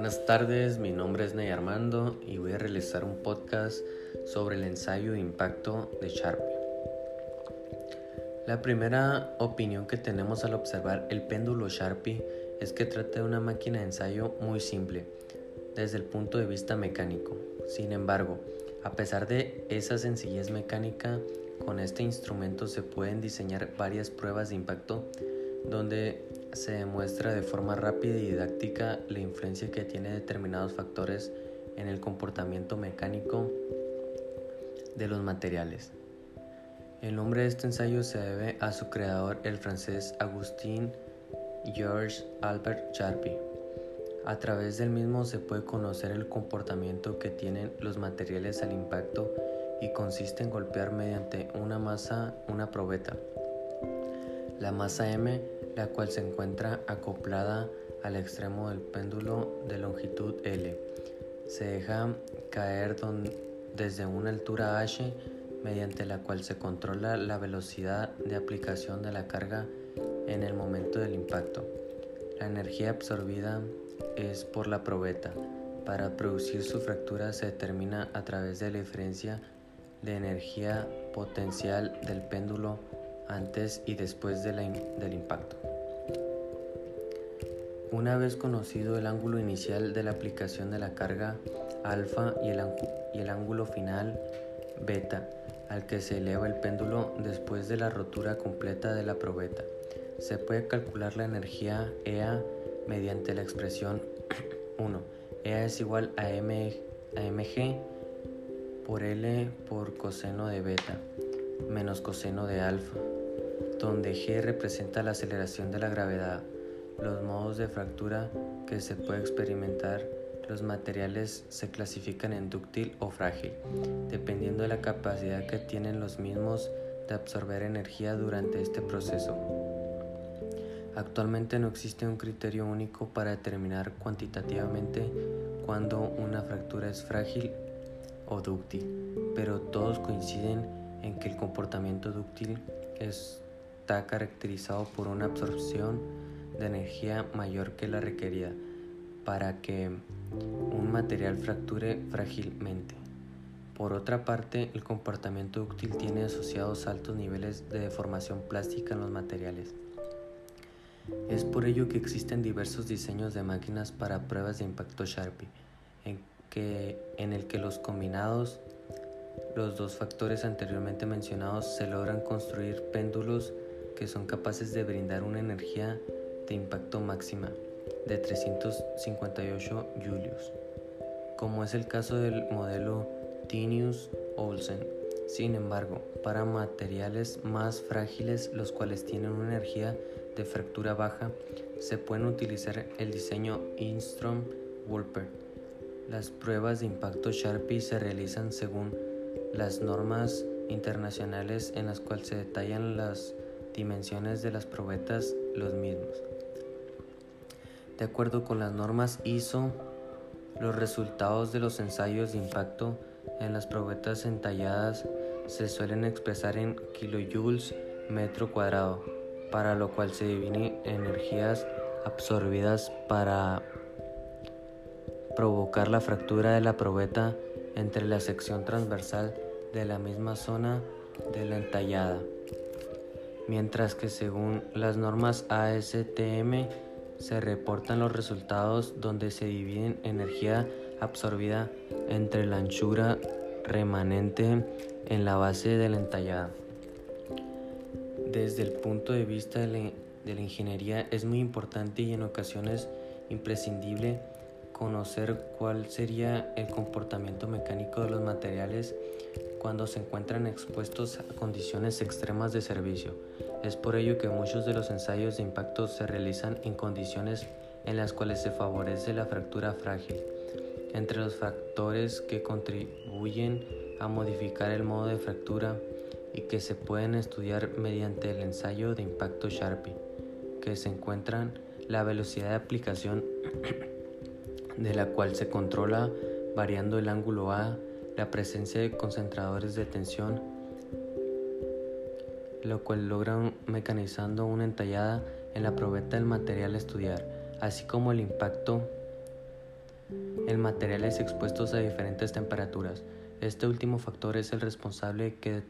Buenas tardes, mi nombre es Ney Armando y voy a realizar un podcast sobre el ensayo de impacto de Sharpie. La primera opinión que tenemos al observar el péndulo Sharpie es que trata de una máquina de ensayo muy simple desde el punto de vista mecánico. Sin embargo, a pesar de esa sencillez mecánica, con este instrumento se pueden diseñar varias pruebas de impacto donde se demuestra de forma rápida y didáctica la influencia que tiene determinados factores en el comportamiento mecánico de los materiales. El nombre de este ensayo se debe a su creador, el francés Agustín Georges Albert Charpy. A través del mismo se puede conocer el comportamiento que tienen los materiales al impacto y consiste en golpear mediante una masa una probeta. La masa M, la cual se encuentra acoplada al extremo del péndulo de longitud L, se deja caer desde una altura h mediante la cual se controla la velocidad de aplicación de la carga en el momento del impacto. La energía absorbida es por la probeta. Para producir su fractura se determina a través de la diferencia de energía potencial del péndulo antes y después del impacto. Una vez conocido el ángulo inicial de la aplicación de la carga alfa y el, ángulo final beta al que se eleva el péndulo después de la rotura completa de la probeta, se puede calcular la energía EA mediante la expresión 1. EA es igual a, M, a mg por L por coseno de beta menos coseno de alfa donde G representa la aceleración de la gravedad, los modos de fractura que se puede experimentar, los materiales se clasifican en dúctil o frágil, dependiendo de la capacidad que tienen los mismos de absorber energía durante este proceso. Actualmente no existe un criterio único para determinar cuantitativamente cuando una fractura es frágil o dúctil, pero todos coinciden en que el comportamiento dúctil es está caracterizado por una absorción de energía mayor que la requerida para que un material fracture frágilmente. Por otra parte, el comportamiento dúctil tiene asociados altos niveles de deformación plástica en los materiales. Es por ello que existen diversos diseños de máquinas para pruebas de impacto Sharpie, en, que, en el que los combinados, los dos factores anteriormente mencionados, se logran construir péndulos que son capaces de brindar una energía de impacto máxima de 358 julios, como es el caso del modelo Tinius Olsen. Sin embargo, para materiales más frágiles, los cuales tienen una energía de fractura baja, se pueden utilizar el diseño Instrom-Wolper. Las pruebas de impacto Sharpie se realizan según las normas internacionales en las cuales se detallan las dimensiones de las probetas los mismos. De acuerdo con las normas ISO, los resultados de los ensayos de impacto en las probetas entalladas se suelen expresar en kilojoules metro cuadrado, para lo cual se divide energías absorbidas para provocar la fractura de la probeta entre la sección transversal de la misma zona de la entallada mientras que según las normas ASTM se reportan los resultados donde se dividen energía absorbida entre la anchura remanente en la base de la entallada. Desde el punto de vista de la, de la ingeniería es muy importante y en ocasiones imprescindible conocer cuál sería el comportamiento mecánico de los materiales cuando se encuentran expuestos a condiciones extremas de servicio. Es por ello que muchos de los ensayos de impacto se realizan en condiciones en las cuales se favorece la fractura frágil. Entre los factores que contribuyen a modificar el modo de fractura y que se pueden estudiar mediante el ensayo de impacto Sharpie, que se encuentran la velocidad de aplicación de la cual se controla variando el ángulo A, la presencia de concentradores de tensión, lo cual logra mecanizando una entallada en la probeta del material a estudiar, así como el impacto El material es expuesto a diferentes temperaturas. Este último factor es el responsable que,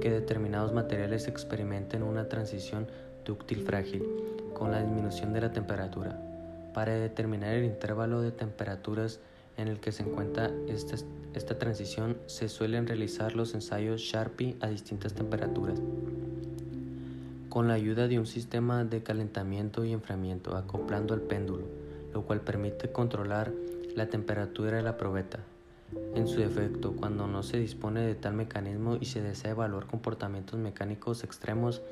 que determinados materiales experimenten una transición dúctil frágil con la disminución de la temperatura. Para determinar el intervalo de temperaturas en el que se encuentra esta, esta transición, se suelen realizar los ensayos Sharpie a distintas temperaturas. Con la ayuda de un sistema de calentamiento y enfriamiento acoplando al péndulo, lo cual permite controlar la temperatura de la probeta. En su defecto, cuando no se dispone de tal mecanismo y se desea evaluar comportamientos mecánicos extremos,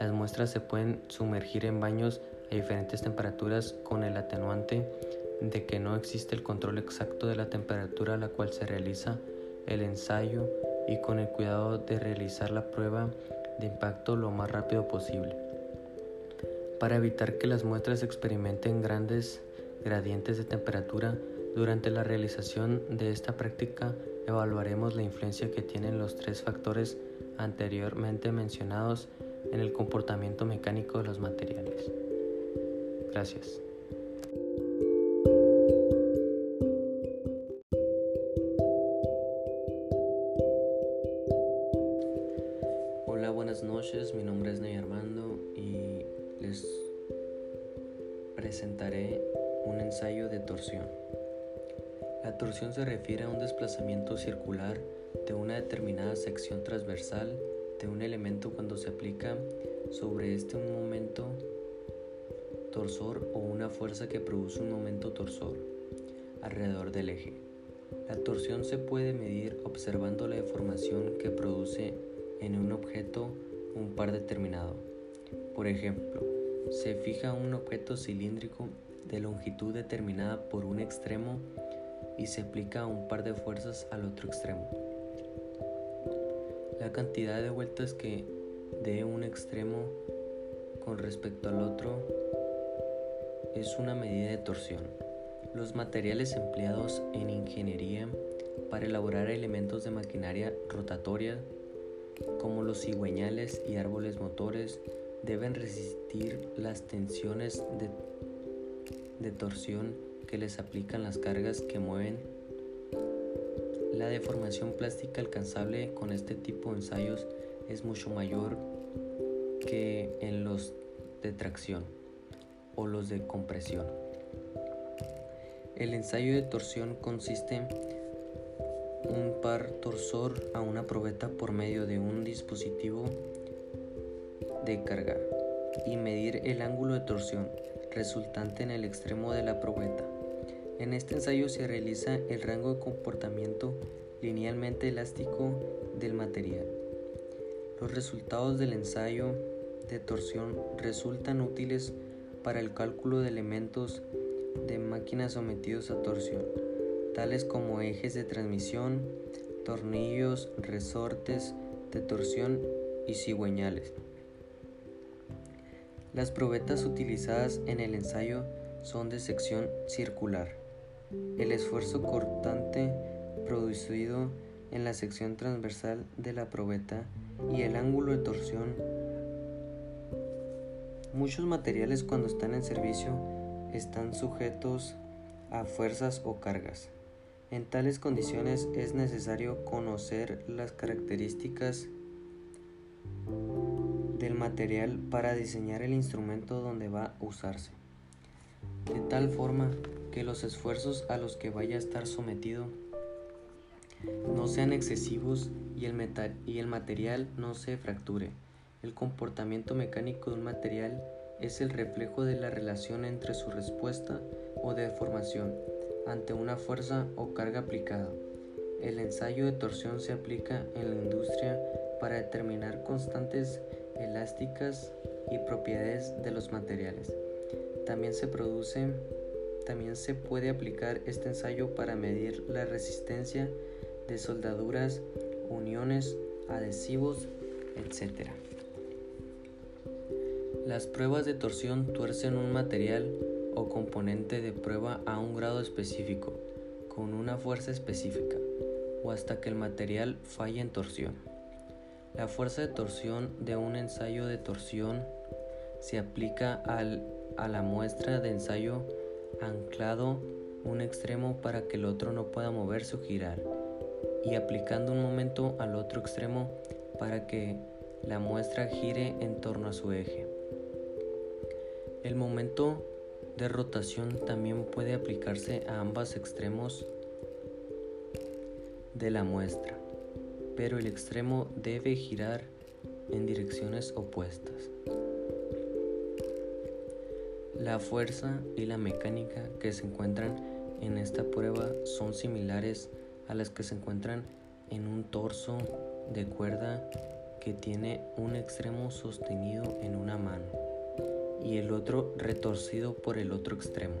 las muestras se pueden sumergir en baños a diferentes temperaturas con el atenuante de que no existe el control exacto de la temperatura a la cual se realiza el ensayo y con el cuidado de realizar la prueba de impacto lo más rápido posible. Para evitar que las muestras experimenten grandes gradientes de temperatura, durante la realización de esta práctica evaluaremos la influencia que tienen los tres factores anteriormente mencionados en el comportamiento mecánico de los materiales. Gracias. Hola, buenas noches. Mi nombre es Ney Armando y les presentaré un ensayo de torsión. La torsión se refiere a un desplazamiento circular de una determinada sección transversal de un elemento cuando se aplica sobre este momento torsor o una fuerza que produce un momento torsor alrededor del eje. La torsión se puede medir observando la deformación que produce en un objeto un par determinado. Por ejemplo, se fija un objeto cilíndrico de longitud determinada por un extremo y se aplica un par de fuerzas al otro extremo. La cantidad de vueltas que dé un extremo con respecto al otro es una medida de torsión. Los materiales empleados en ingeniería para elaborar elementos de maquinaria rotatoria, como los cigüeñales y árboles motores, deben resistir las tensiones de, torsión que les aplican las cargas que mueven. La deformación plástica alcanzable con este tipo de ensayos es mucho mayor que en los de tracción o los de compresión. El ensayo de torsión consiste un par torsor a una probeta por medio de un dispositivo de carga y medir el ángulo de torsión resultante en el extremo de la probeta. En este ensayo se realiza el rango de comportamiento linealmente elástico del material. Los resultados del ensayo de torsión resultan útiles para el cálculo de elementos de máquinas sometidos a torsión, tales como ejes de transmisión, tornillos, resortes de torsión y cigüeñales. Las probetas utilizadas en el ensayo son de sección circular. El esfuerzo cortante producido en la sección transversal de la probeta y el ángulo de torsión. Muchos materiales cuando están en servicio están sujetos a fuerzas o cargas. En tales condiciones es necesario conocer las características del material para diseñar el instrumento donde va a usarse. De tal forma que los esfuerzos a los que vaya a estar sometido no sean excesivos y el, y el material no se fracture. El comportamiento mecánico de un material es el reflejo de la relación entre su respuesta o deformación ante una fuerza o carga aplicada. El ensayo de torsión se aplica en la industria para determinar constantes elásticas y propiedades de los materiales. También se produce también se puede aplicar este ensayo para medir la resistencia de soldaduras, uniones, adhesivos, etc. Las pruebas de torsión tuercen un material o componente de prueba a un grado específico, con una fuerza específica, o hasta que el material falle en torsión. La fuerza de torsión de un ensayo de torsión se aplica al, a la muestra de ensayo anclado un extremo para que el otro no pueda moverse o girar y aplicando un momento al otro extremo para que la muestra gire en torno a su eje. El momento de rotación también puede aplicarse a ambos extremos de la muestra, pero el extremo debe girar en direcciones opuestas. La fuerza y la mecánica que se encuentran en esta prueba son similares a las que se encuentran en un torso de cuerda que tiene un extremo sostenido en una mano y el otro retorcido por el otro extremo.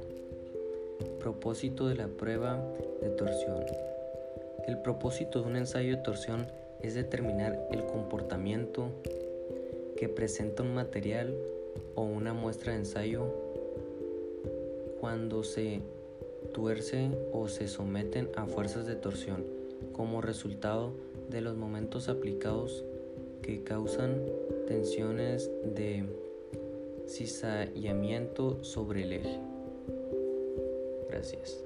Propósito de la prueba de torsión. El propósito de un ensayo de torsión es determinar el comportamiento que presenta un material o una muestra de ensayo cuando se tuerce o se someten a fuerzas de torsión como resultado de los momentos aplicados que causan tensiones de cizallamiento sobre el eje. Gracias.